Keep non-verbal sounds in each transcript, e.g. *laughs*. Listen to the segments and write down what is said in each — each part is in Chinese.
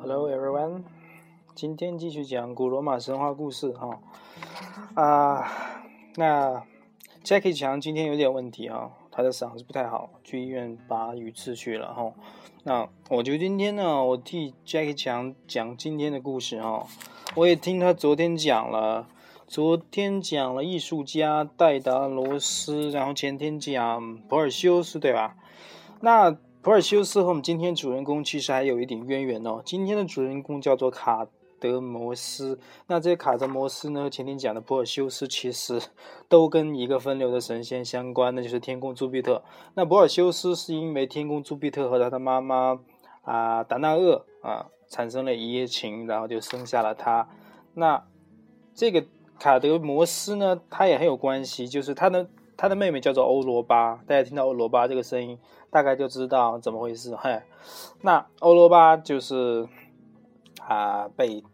Hello everyone，今天继续讲古罗马神话故事哈啊，那 Jackie 强今天有点问题啊，他的嗓子不太好，去医院拔鱼刺去了哈。那我就今天呢，我替 Jackie 强讲今天的故事哈。我也听他昨天讲了，昨天讲了艺术家戴达罗斯，然后前天讲普尔修斯，对吧？那普尔修斯和我们今天主人公其实还有一点渊源哦。今天的主人公叫做卡德摩斯。那这卡德摩斯呢，前天讲的普尔修斯其实都跟一个分流的神仙相关，那就是天宫朱庇特。那普尔修斯是因为天宫朱庇特和他的妈妈啊达那厄啊产生了一夜情，然后就生下了他。那这个卡德摩斯呢，他也很有关系，就是他的他的妹妹叫做欧罗巴。大家听到欧罗巴这个声音。大概就知道怎么回事，嘿，那欧罗巴就是啊，被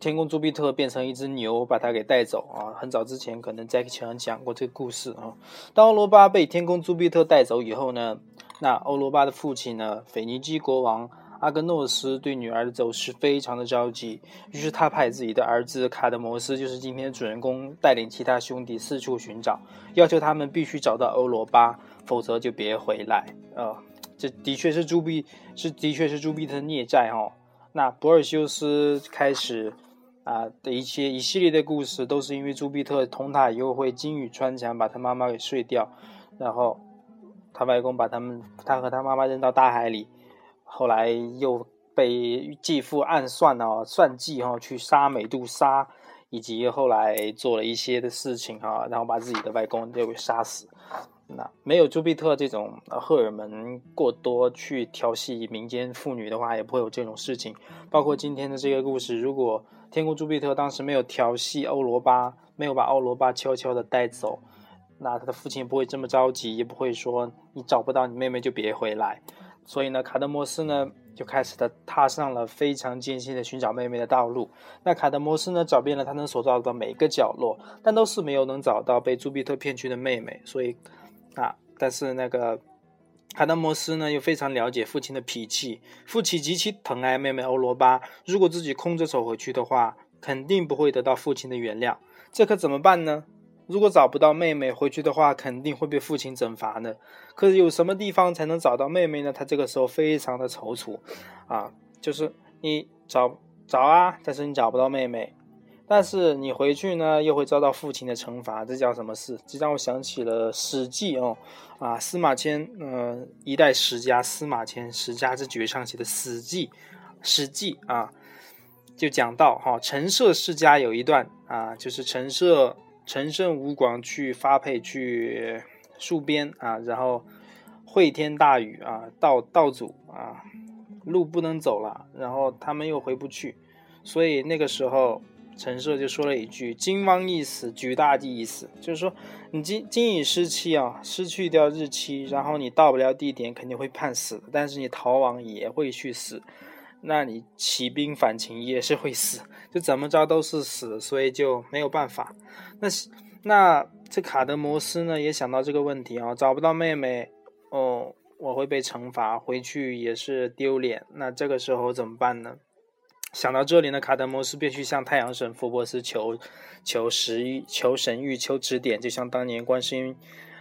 天宫朱庇特变成一只牛，把他给带走啊。很早之前可能在前讲过这个故事啊。当欧罗巴被天宫朱庇特带走以后呢，那欧罗巴的父亲呢，腓尼基国王。阿格诺斯对女儿的走失非常的着急，于是他派自己的儿子卡德摩斯，就是今天的主人公，带领其他兄弟四处寻找，要求他们必须找到欧罗巴，否则就别回来。呃，这的确是朱庇，是的确是朱庇特的孽债哦。那博尔修斯开始啊的一些一系列的故事，都是因为朱庇特同塔又会金雨穿墙，把他妈妈给睡掉，然后他外公把他们，他和他妈妈扔到大海里。后来又被继父暗算哦，算计哈，去杀美杜莎，以及后来做了一些的事情哈，然后把自己的外公就给杀死。那没有朱庇特这种荷尔蒙过多去调戏民间妇女的话，也不会有这种事情。包括今天的这个故事，如果天宫朱庇特当时没有调戏欧罗巴，没有把欧罗巴悄悄的带走，那他的父亲不会这么着急，也不会说你找不到你妹妹就别回来。所以呢，卡德摩斯呢就开始的踏上了非常艰辛的寻找妹妹的道路。那卡德摩斯呢找遍了他能所到的每一个角落，但都是没有能找到被朱庇特骗去的妹妹。所以，啊，但是那个卡德摩斯呢又非常了解父亲的脾气，父亲极其疼爱妹妹欧罗巴。如果自己空着手回去的话，肯定不会得到父亲的原谅。这可怎么办呢？如果找不到妹妹回去的话，肯定会被父亲惩罚的。可是有什么地方才能找到妹妹呢？他这个时候非常的踌躇，啊，就是你找找啊，但是你找不到妹妹，但是你回去呢又会遭到父亲的惩罚，这叫什么事？这让我想起了《史记》哦，啊，司马迁，嗯，一代史家司马迁，史家之绝唱写的《史记》，《史记》啊，就讲到哈，陈涉世家有一段啊，就是陈涉。陈胜吴广去发配去戍边啊，然后会天大雨啊，道道阻啊，路不能走了，然后他们又回不去，所以那个时候陈涉就说了一句：“今王一死，举大地一死。”就是说你今今已失期啊，失去掉日期，然后你到不了地点，肯定会判死，但是你逃亡也会去死。那你起兵反秦也是会死，就怎么着都是死，所以就没有办法。那那这卡德摩斯呢也想到这个问题啊，找不到妹妹，哦，我会被惩罚，回去也是丢脸。那这个时候怎么办呢？想到这里呢，卡德摩斯便去向太阳神福波斯求求神欲、求神谕、求指点，就像当年观世音。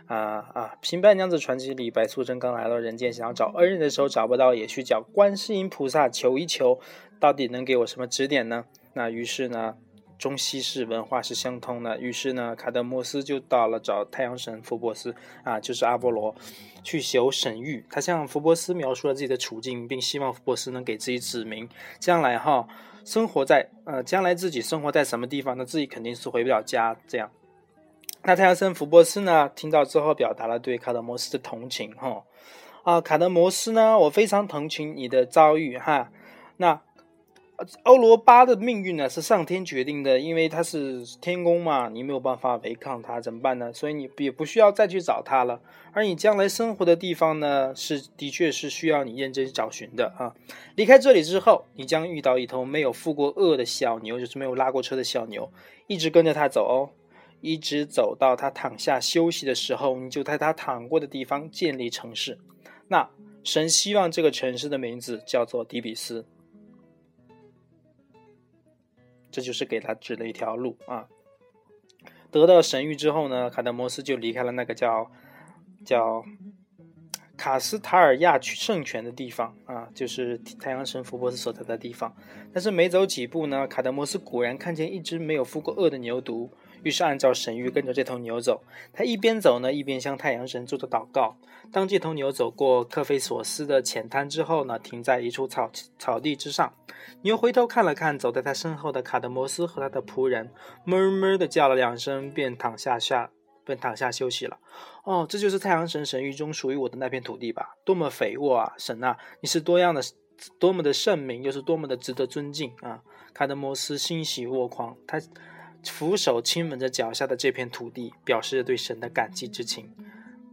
啊啊！《平白娘子传奇》里，白素贞刚来到人间，想要找恩人的时候找不到，也去找观世音菩萨求一求，到底能给我什么指点呢？那于是呢，中西式文化是相通的。于是呢，卡德摩斯就到了找太阳神福波斯啊，就是阿波罗，去求神谕。他向福波斯描述了自己的处境，并希望福波斯能给自己指明将来哈生活在呃将来自己生活在什么地方，那自己肯定是回不了家这样。那太阳神福波斯呢？听到之后，表达了对卡德摩斯的同情，哈啊，卡德摩斯呢，我非常同情你的遭遇，哈。那欧罗巴的命运呢，是上天决定的，因为他是天宫嘛，你没有办法违抗他，怎么办呢？所以你也不需要再去找他了。而你将来生活的地方呢，是的确是需要你认真找寻的啊。离开这里之后，你将遇到一头没有负过恶的小牛，就是没有拉过车的小牛，一直跟着他走哦。一直走到他躺下休息的时候，你就在他躺过的地方建立城市。那神希望这个城市的名字叫做底比斯，这就是给他指了一条路啊。得到神谕之后呢，卡德摩斯就离开了那个叫叫。卡斯塔尔亚圣泉的地方啊，就是太阳神福波斯所在的地方。但是没走几步呢，卡德摩斯果然看见一只没有孵过恶的牛犊，于是按照神谕跟着这头牛走。他一边走呢，一边向太阳神做着祷告。当这头牛走过克菲索斯的浅滩之后呢，停在一处草草地之上。牛回头看了看走在他身后的卡德摩斯和他的仆人，哞哞的叫了两声，便躺下下。便躺下休息了。哦，这就是太阳神神域中属于我的那片土地吧？多么肥沃啊！神啊，你是多样的，多么的圣明，又是多么的值得尊敬啊！卡德摩斯欣喜若狂，他俯首亲吻着脚下的这片土地，表示对神的感激之情。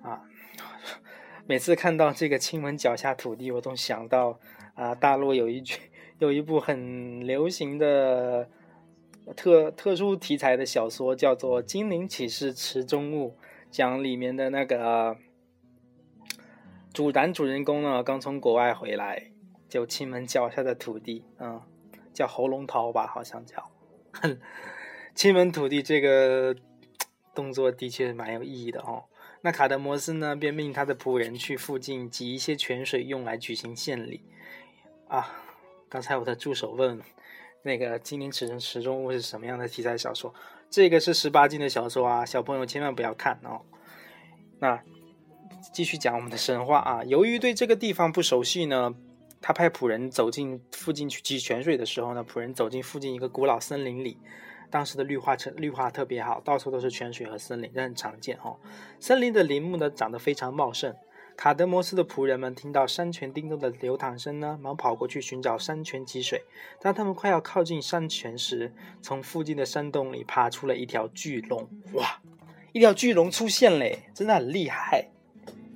啊，每次看到这个亲吻脚下土地，我都想到啊，大陆有一句，有一部很流行的。特特殊题材的小说叫做《精灵启示池中物》，讲里面的那个主男主人公呢，刚从国外回来，就亲吻脚下的土地，嗯，叫喉咙桃吧，好像叫，哼 *laughs* 亲吻土地这个动作的确蛮有意义的哦。那卡德摩斯呢，便命他的仆人去附近挤一些泉水，用来举行献礼。啊，刚才我的助手问。那个《精灵池中池中物》是什么样的题材小说？这个是十八禁的小说啊，小朋友千万不要看哦。那继续讲我们的神话啊。由于对这个地方不熟悉呢，他派仆人走进附近去汲泉水的时候呢，仆人走进附近一个古老森林里。当时的绿化成绿化特别好，到处都是泉水和森林，这很常见哦。森林的林木呢，长得非常茂盛。卡德摩斯的仆人们听到山泉叮咚的流淌声呢，忙跑过去寻找山泉汲水。当他们快要靠近山泉时，从附近的山洞里爬出了一条巨龙。哇，一条巨龙出现嘞，真的很厉害。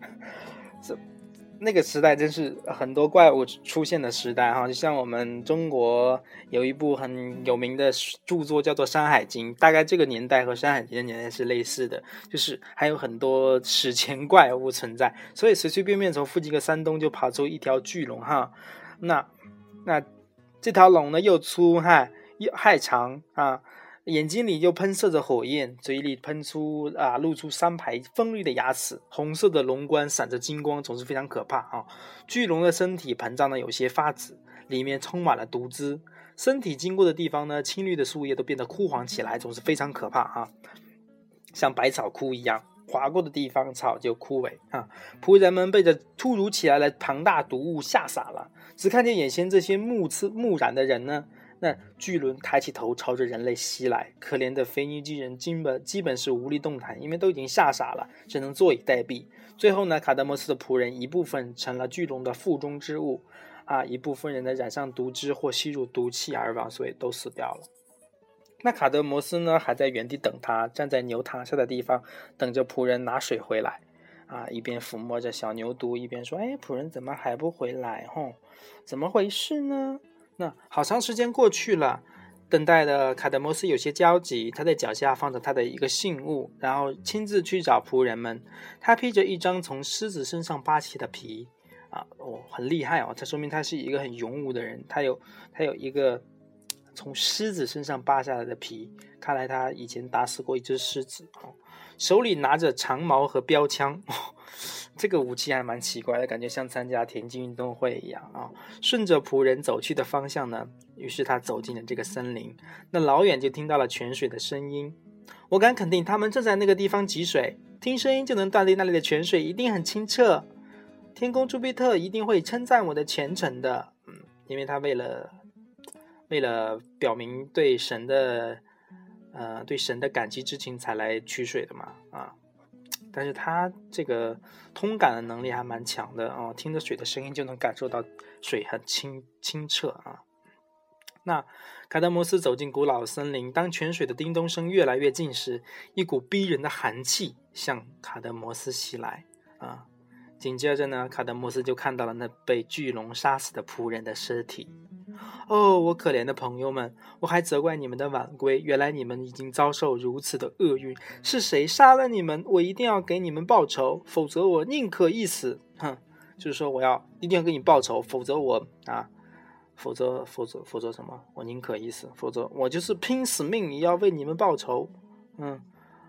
*laughs* 这。那个时代真是很多怪物出现的时代哈，就像我们中国有一部很有名的著作叫做《山海经》，大概这个年代和《山海经》的年代是类似的，就是还有很多史前怪物存在，所以随随便便从附近的山东就跑出一条巨龙哈。那那这条龙呢又粗哈又害长啊。眼睛里就喷射着火焰，嘴里喷出啊，露出三排锋利的牙齿，红色的龙冠闪着金光，总是非常可怕啊！巨龙的身体膨胀的有些发紫，里面充满了毒汁，身体经过的地方呢，青绿的树叶都变得枯黄起来，总是非常可怕啊！像百草枯一样，划过的地方草就枯萎啊！仆人们被这突如其来的庞大毒物吓傻了，只看见眼前这些目刺目染的人呢。那巨轮抬起头朝着人类袭来，可怜的腓尼基人基本基本是无力动弹，因为都已经吓傻了，只能坐以待毙。最后呢，卡德摩斯的仆人一部分成了巨龙的腹中之物，啊，一部分人呢染上毒汁或吸入毒气而亡，所以都死掉了。那卡德摩斯呢还在原地等他，站在牛躺下的地方，等着仆人拿水回来，啊，一边抚摸着小牛犊，一边说：“哎，仆人怎么还不回来？吼，怎么回事呢？”那好长时间过去了，等待的卡德摩斯有些焦急。他在脚下放着他的一个信物，然后亲自去找仆人们。他披着一张从狮子身上扒起的皮，啊，哦，很厉害哦！这说明他是一个很勇武的人。他有他有一个从狮子身上扒下来的皮，看来他以前打死过一只狮子哦。手里拿着长矛和标枪。*laughs* 这个武器还蛮奇怪的，感觉像参加田径运动会一样啊！顺着仆人走去的方向呢，于是他走进了这个森林。那老远就听到了泉水的声音，我敢肯定他们正在那个地方汲水。听声音就能断定那里的泉水一定很清澈。天宫朱庇特一定会称赞我的虔诚的，嗯，因为他为了为了表明对神的呃对神的感激之情才来取水的嘛，啊。但是他这个通感的能力还蛮强的啊，听着水的声音就能感受到水很清清澈啊。那卡德摩斯走进古老森林，当泉水的叮咚声越来越近时，一股逼人的寒气向卡德摩斯袭来啊。紧接着呢，卡德摩斯就看到了那被巨龙杀死的仆人的尸体哦，我可怜的朋友们，我还责怪你们的晚归。原来你们已经遭受如此的厄运，是谁杀了你们？我一定要给你们报仇，否则我宁可一死。哼，就是说我要一定要给你报仇，否则我啊，否则否则否则什么？我宁可一死，否则我就是拼死命也要为你们报仇。嗯，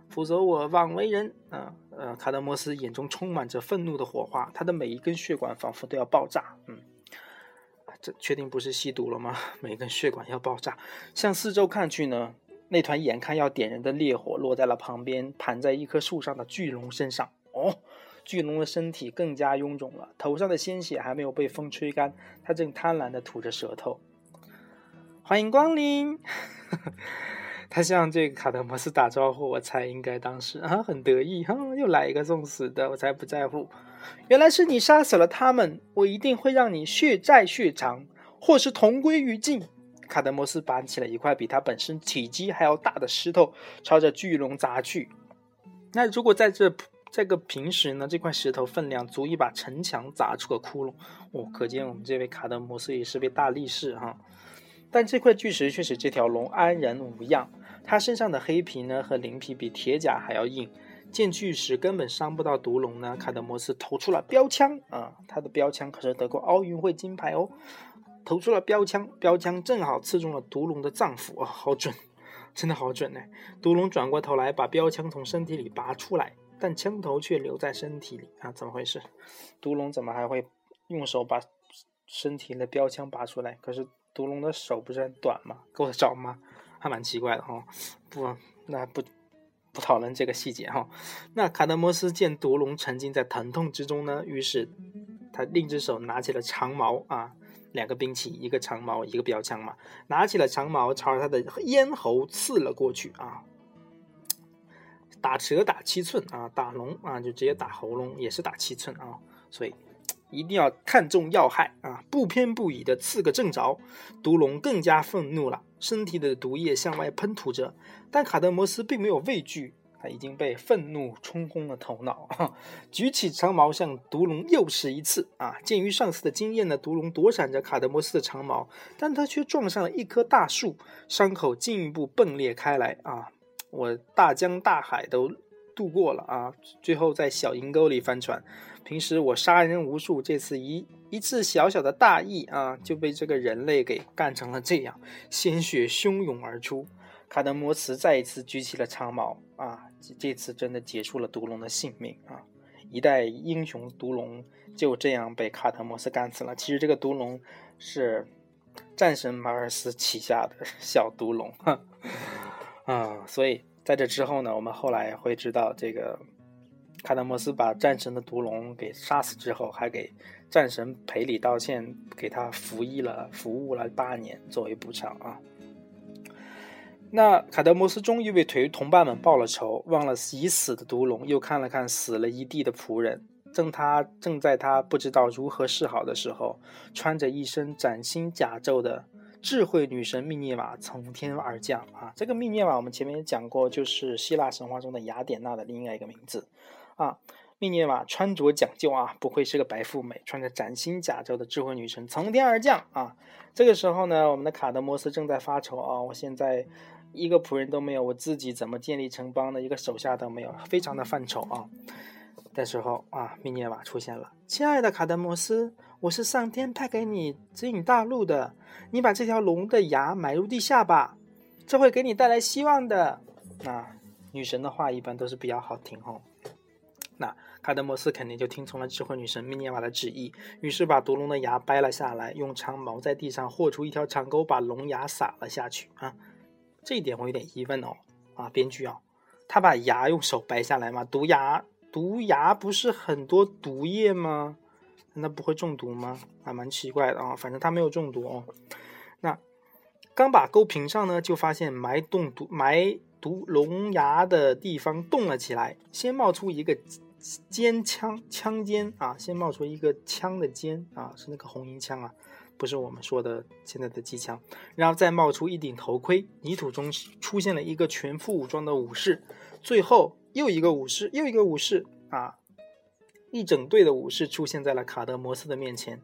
否则我枉为人。啊呃，卡德摩斯眼中充满着愤怒的火花，他的每一根血管仿佛都要爆炸。嗯。这确定不是吸毒了吗？*laughs* 每根血管要爆炸。向四周看去呢，那团眼看要点燃的烈火落在了旁边盘在一棵树上的巨龙身上。哦，巨龙的身体更加臃肿了，头上的鲜血还没有被风吹干，它正贪婪地吐着舌头。欢迎光临！*laughs* 他向这个卡德摩斯打招呼，我猜应该当时啊很得意哈，又来一个送死的，我才不在乎。原来是你杀死了他们，我一定会让你血债血偿，或是同归于尽。卡德摩斯搬起了一块比他本身体积还要大的石头，朝着巨龙砸去。那如果在这这个平时呢，这块石头分量足以把城墙砸出个窟窿。哦，可见我们这位卡德摩斯也是位大力士哈。但这块巨石却使这条龙安然无恙，它身上的黑皮呢和鳞皮比铁甲还要硬。见巨石根本伤不到毒龙呢，卡德摩斯投出了标枪啊！他的标枪可是得过奥运会金牌哦。投出了标枪，标枪正好刺中了毒龙的脏腑啊，好准，*laughs* 真的好准呢！毒龙转过头来，把标枪从身体里拔出来，但枪头却留在身体里啊，怎么回事？毒龙怎么还会用手把身体的标枪拔出来？可是毒龙的手不是很短吗？够得着吗？还蛮奇怪的哈。不，那不。不讨论这个细节哈。那卡德摩斯见毒龙沉浸在疼痛之中呢，于是他另一只手拿起了长矛啊，两个兵器，一个长矛，一个标枪嘛，拿起了长矛，朝着他的咽喉刺了过去啊。打蛇打七寸啊，打龙啊就直接打喉咙，也是打七寸啊，所以。一定要看中要害啊！不偏不倚的刺个正着。毒龙更加愤怒了，身体的毒液向外喷吐着。但卡德摩斯并没有畏惧，他已经被愤怒冲昏了头脑，*laughs* 举起长矛向毒龙又是一刺啊！鉴于上次的经验呢，毒龙躲闪着卡德摩斯的长矛，但他却撞上了一棵大树，伤口进一步迸裂开来啊！我大江大海都渡过了啊，最后在小阴沟里翻船。平时我杀人无数，这次一一次小小的大意啊，就被这个人类给干成了这样，鲜血汹涌而出。卡德摩茨再一次举起了长矛啊，这次真的结束了毒龙的性命啊！一代英雄毒龙就这样被卡德摩斯干死了。其实这个毒龙是战神马尔斯旗下的小毒龙，*laughs* 啊，所以在这之后呢，我们后来会知道这个。卡德摩斯把战神的毒龙给杀死之后，还给战神赔礼道歉，给他服役了，服务了八年作为补偿啊。那卡德摩斯终于为同同伴们报了仇，忘了已死的毒龙，又看了看死了一地的仆人。正他正在他不知道如何是好的时候，穿着一身崭新甲胄的智慧女神密涅瓦从天而降啊！这个密涅瓦我们前面也讲过，就是希腊神话中的雅典娜的另外一个名字。啊，密涅瓦穿着讲究啊，不愧是个白富美，穿着崭新甲胄的智慧女神从天而降啊。这个时候呢，我们的卡德摩斯正在发愁啊，我现在一个仆人都没有，我自己怎么建立城邦呢一个手下都没有，非常的犯愁啊。的时候啊，密涅瓦出现了，亲爱的卡德摩斯，我是上天派给你指引大路的，你把这条龙的牙埋入地下吧，这会给你带来希望的。啊，女神的话一般都是比较好听哦。那卡德摩斯肯定就听从了智慧女神密涅瓦的旨意，于是把毒龙的牙掰了下来，用长矛在地上豁出一条长沟，把龙牙撒了下去。啊，这一点我有点疑问哦。啊，编剧啊，他把牙用手掰下来吗？毒牙，毒牙不是很多毒液吗？那不会中毒吗？还蛮奇怪的啊。反正他没有中毒哦。那刚把沟平上呢，就发现埋洞毒埋毒龙牙的地方动了起来，先冒出一个。尖枪枪尖啊，先冒出一个枪的尖啊，是那个红缨枪啊，不是我们说的现在的机枪。然后再冒出一顶头盔，泥土中出现了一个全副武装的武士，最后又一个武士，又一个武士啊，一整队的武士出现在了卡德摩斯的面前。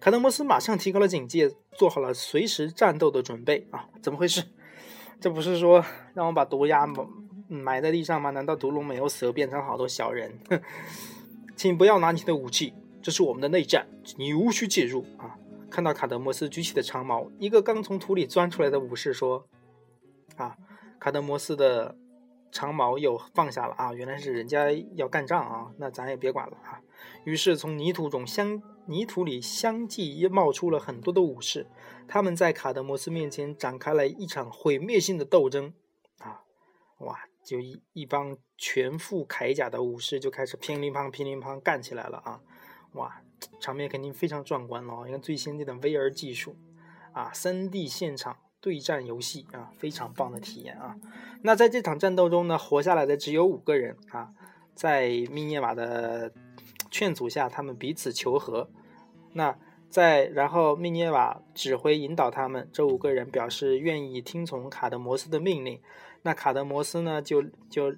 卡德摩斯马上提高了警戒，做好了随时战斗的准备啊！怎么回事？这不是说让我把毒鸦埋在地上吗？难道毒龙没有死，变成好多小人？*laughs* 请不要拿你的武器，这是我们的内战，你无需介入啊！看到卡德摩斯举起的长矛，一个刚从土里钻出来的武士说：“啊，卡德摩斯的长矛又放下了啊！原来是人家要干仗啊！那咱也别管了啊！”于是从泥土中相泥土里相继冒出了很多的武士，他们在卡德摩斯面前展开了一场毁灭性的斗争啊！哇！就一一帮全副铠甲的武士就开始乒铃乓乒铃乓干起来了啊！哇，场面肯定非常壮观了。你看最先进的 VR 技术啊，3D 现场对战游戏啊，非常棒的体验啊。那在这场战斗中呢，活下来的只有五个人啊。在密涅瓦的劝阻下，他们彼此求和。那在然后密涅瓦指挥引导他们，这五个人表示愿意听从卡德摩斯的命令。那卡德摩斯呢，就就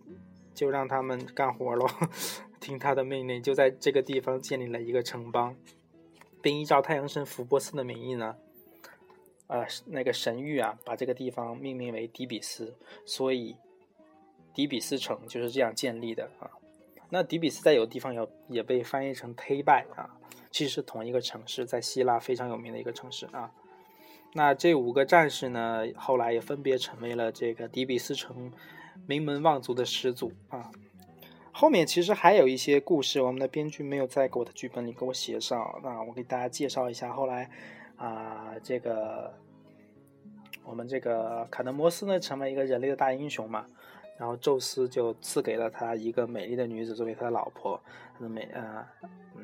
就让他们干活喽，*laughs* 听他的命令，就在这个地方建立了一个城邦，并依照太阳神福波斯的名义呢，呃，那个神谕啊，把这个地方命名为底比斯，所以底比斯城就是这样建立的啊。那底比斯在有的地方有也被翻译成忒拜啊，其实是同一个城市，在希腊非常有名的一个城市啊。那这五个战士呢，后来也分别成为了这个底比斯城名门望族的始祖啊。后面其实还有一些故事，我们的编剧没有在给我的剧本里给我写上。那我给大家介绍一下，后来啊，这个我们这个卡德摩斯呢，成为一个人类的大英雄嘛。然后宙斯就赐给了他一个美丽的女子作为他的老婆，他的美呃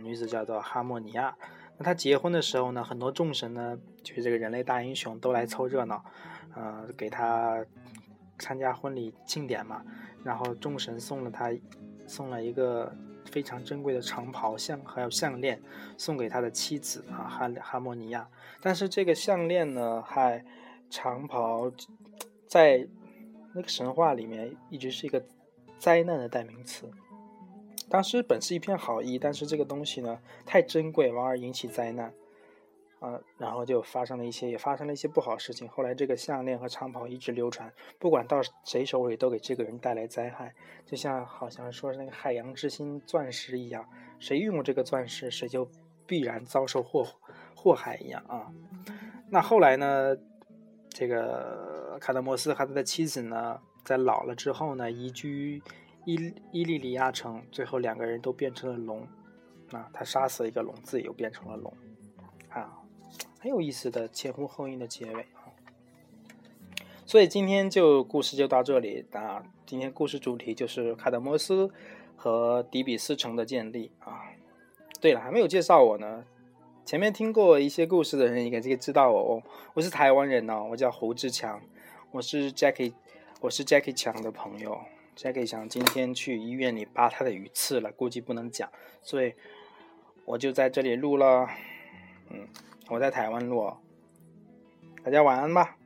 女子叫做哈莫尼亚。他结婚的时候呢，很多众神呢，就是这个人类大英雄都来凑热闹，呃，给他参加婚礼庆典嘛。然后众神送了他，送了一个非常珍贵的长袍项，还有项链，送给他的妻子啊哈哈莫尼亚。但是这个项链呢，还长袍，在那个神话里面一直是一个灾难的代名词。当时本是一片好意，但是这个东西呢太珍贵，往而引起灾难，啊，然后就发生了一些，也发生了一些不好事情。后来这个项链和长袍一直流传，不管到谁手里都给这个人带来灾害，就像好像说是那个海洋之心钻石一样，谁用这个钻石，谁就必然遭受祸祸害一样啊。那后来呢，这个卡德摩斯和他的妻子呢，在老了之后呢，移居。伊伊利里亚城，最后两个人都变成了龙，啊，他杀死了一个龙，自己又变成了龙，啊，很有意思的前呼后应的结尾啊。所以今天就故事就到这里啊。今天故事主题就是卡德摩斯和迪比斯城的建立啊。对了，还没有介绍我呢。前面听过一些故事的人应该这个知道我哦，我是台湾人哦，我叫胡志强，我是 Jackie，我是 Jackie 强的朋友。Jackie 想今天去医院里拔他的鱼刺了，估计不能讲，所以我就在这里录了。嗯，我在台湾录，大家晚安吧。